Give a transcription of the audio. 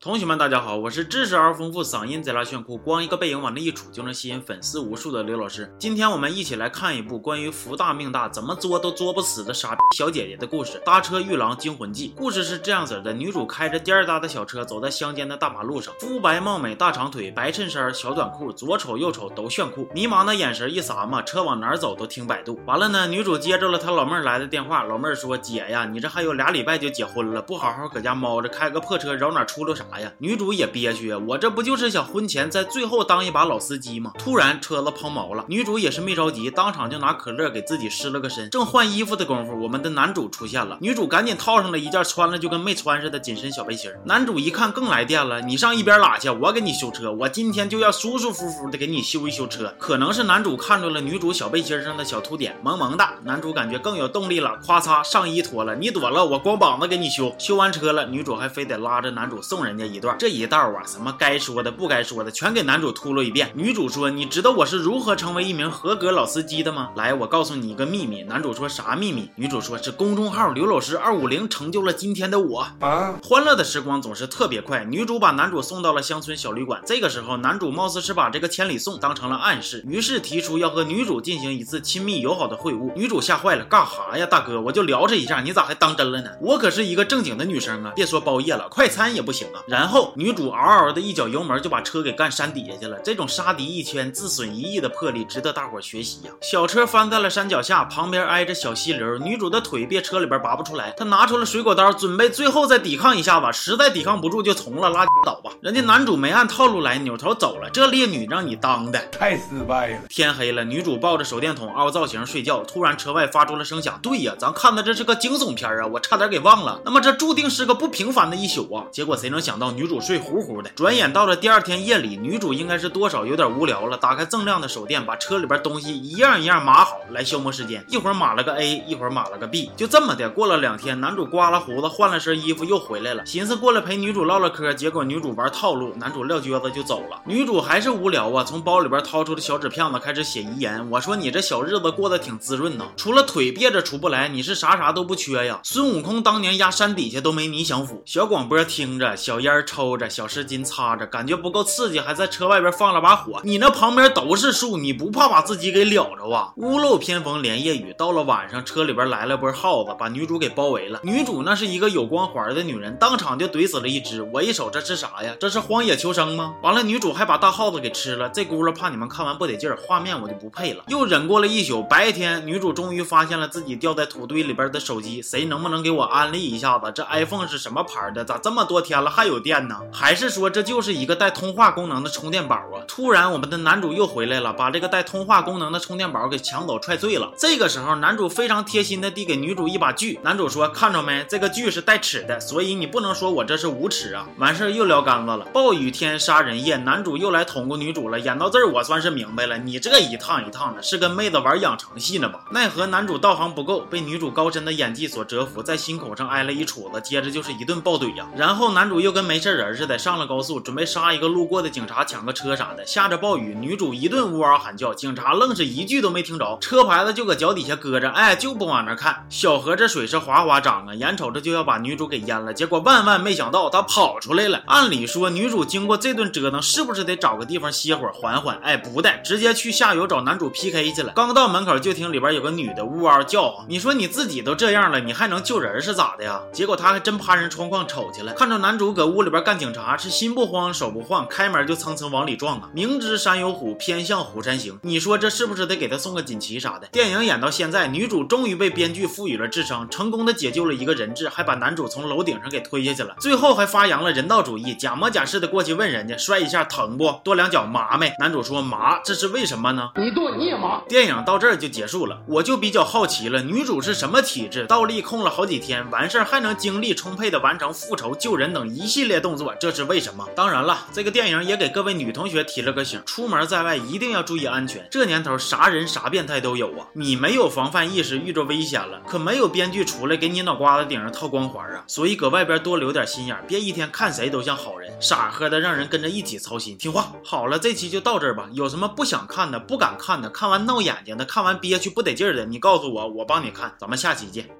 同学们，大家好，我是知识而丰富、嗓音贼拉炫酷、光一个背影往那一杵就能吸引粉丝无数的刘老师。今天我们一起来看一部关于福大命大、怎么作都作不死的傻小姐姐的故事——《搭车遇狼惊魂记》。故事是这样子的：女主开着颠儿大的小车走在乡间的大马路上，肤白貌美、大长腿、白衬衫、小短裤，左瞅右瞅都炫酷。迷茫的眼神一撒嘛，车往哪儿走都听百度。完了呢，女主接着了她老妹儿来的电话，老妹儿说：“姐呀，你这还有俩礼拜就结婚了，不好好搁家猫着，开个破车绕哪出溜啥呀？”女主也。憋屈啊！我这不就是想婚前在最后当一把老司机吗？突然车子抛锚了，女主也是没着急，当场就拿可乐给自己湿了个身。正换衣服的功夫，我们的男主出现了，女主赶紧套上了一件穿了就跟没穿似的紧身小背心。男主一看更来电了，你上一边拉去，我给你修车，我今天就要舒舒服服的给你修一修车。可能是男主看中了女主小背心上的小凸点，萌萌的，男主感觉更有动力了，咵嚓上衣脱了，你躲了，我光膀子给你修。修完车了，女主还非得拉着男主送人家一段，这一道。啊，什么该说的不该说的，全给男主秃噜一遍。女主说：“你知道我是如何成为一名合格老司机的吗？”来，我告诉你一个秘密。男主说：“啥秘密？”女主说：“是公众号刘老师二五零成就了今天的我。”啊，欢乐的时光总是特别快。女主把男主送到了乡村小旅馆。这个时候，男主貌似是把这个千里送当成了暗示，于是提出要和女主进行一次亲密友好的会晤。女主吓坏了：“干哈呀，大哥？我就聊这一下，你咋还当真了呢？我可是一个正经的女生啊！别说包夜了，快餐也不行啊！”然后女主嗷嗷。的一脚油门就把车给干山底下去了，这种杀敌一千自损一亿的魄力值得大伙学习呀！小车翻在了山脚下，旁边挨着小溪流，女主的腿别车里边拔不出来，她拿出了水果刀，准备最后再抵抗一下子，实在抵抗不住就从了，拉倒吧！人家男主没按套路来，扭头走了，这烈女让你当的太失败了。天黑了，女主抱着手电筒凹造型睡觉，突然车外发出了声响，对呀，咱看的这是个惊悚片啊，我差点给忘了。那么这注定是个不平凡的一宿啊！结果谁能想到女主睡呼呼的。转眼到了第二天夜里，女主应该是多少有点无聊了，打开锃亮的手电，把车里边东西一样一样码好来消磨时间。一会儿码了个 A，一会儿码了个 B，就这么的过了两天。男主刮了胡子，换了身衣服，又回来了，寻思过来陪女主唠唠嗑。结果女主玩套路，男主撂蹶子就走了。女主还是无聊啊，从包里边掏出的小纸片子开始写遗言。我说你这小日子过得挺滋润呐，除了腿憋着出不来，你是啥啥都不缺呀。孙悟空当年压山底下都没你享福。小广播听着，小烟抽着，小湿巾擦着，感觉不。够刺激，还在车外边放了把火。你那旁边都是树，你不怕把自己给燎着啊？屋漏偏逢连夜雨，到了晚上，车里边来了波耗子，把女主给包围了。女主那是一个有光环的女人，当场就怼死了一只。我一瞅，这是啥呀？这是荒野求生吗？完了，女主还把大耗子给吃了。这轱辘怕你们看完不得劲儿，画面我就不配了。又忍过了一宿，白天女主终于发现了自己掉在土堆里边的手机，谁能不能给我安利一下子？这 iPhone 是什么牌的？咋这么多天了还有电呢？还是说这就是一个带？通话功能的充电宝啊！突然，我们的男主又回来了，把这个带通话功能的充电宝给抢走踹碎了。这个时候，男主非常贴心的递给女主一把锯。男主说：“看着没，这个锯是带齿的，所以你不能说我这是无耻啊！”完事儿又撩杆子了。暴雨天杀人夜，男主又来捅咕女主了。演到这儿，我算是明白了，你这一趟一趟的，是跟妹子玩养成戏呢吧？奈何男主道行不够，被女主高深的演技所折服，在心口上挨了一杵子，接着就是一顿暴怼呀。然后男主又跟没事人似的上了高速，准备杀一个。路过的警察抢个车啥的，下着暴雨，女主一顿呜嗷喊叫，警察愣是一句都没听着，车牌子就搁脚底下搁着，哎，就不往那看。小河这水是哗哗涨啊，眼瞅着就要把女主给淹了，结果万万没想到，她跑出来了。按理说，女主经过这顿折腾，是不是得找个地方歇会儿缓缓？哎，不带，直接去下游找男主 PK 去了。刚到门口，就听里边有个女的呜嗷叫唤。你说你自己都这样了，你还能救人是咋的呀？结果她还真趴人窗框瞅去了，看着男主搁屋里边干警察，是心不慌手不慌。开门就蹭蹭往里撞啊！明知山有虎，偏向虎山行。你说这是不是得给他送个锦旗啥的？电影演到现在，女主终于被编剧赋予了智商，成功的解救了一个人质，还把男主从楼顶上给推下去了。最后还发扬了人道主义，假模假式的过去问人家摔一下疼不？跺两脚麻没？男主说麻，这是为什么呢？你跺你也麻。电影到这儿就结束了，我就比较好奇了，女主是什么体质？倒立控了好几天，完事儿还能精力充沛的完成复仇、救人等一系系列动作，这是为什么？当然了，这个。电影也给各位女同学提了个醒：出门在外一定要注意安全。这年头啥人啥变态都有啊！你没有防范意识，遇着危险了，可没有编剧出来给你脑瓜子顶上套光环啊！所以搁外边多留点心眼，别一天看谁都像好人，傻呵的让人跟着一起操心。听话，好了，这期就到这儿吧。有什么不想看的、不敢看的、看完闹眼睛的、看完憋屈不得劲的，你告诉我，我帮你看。咱们下期见。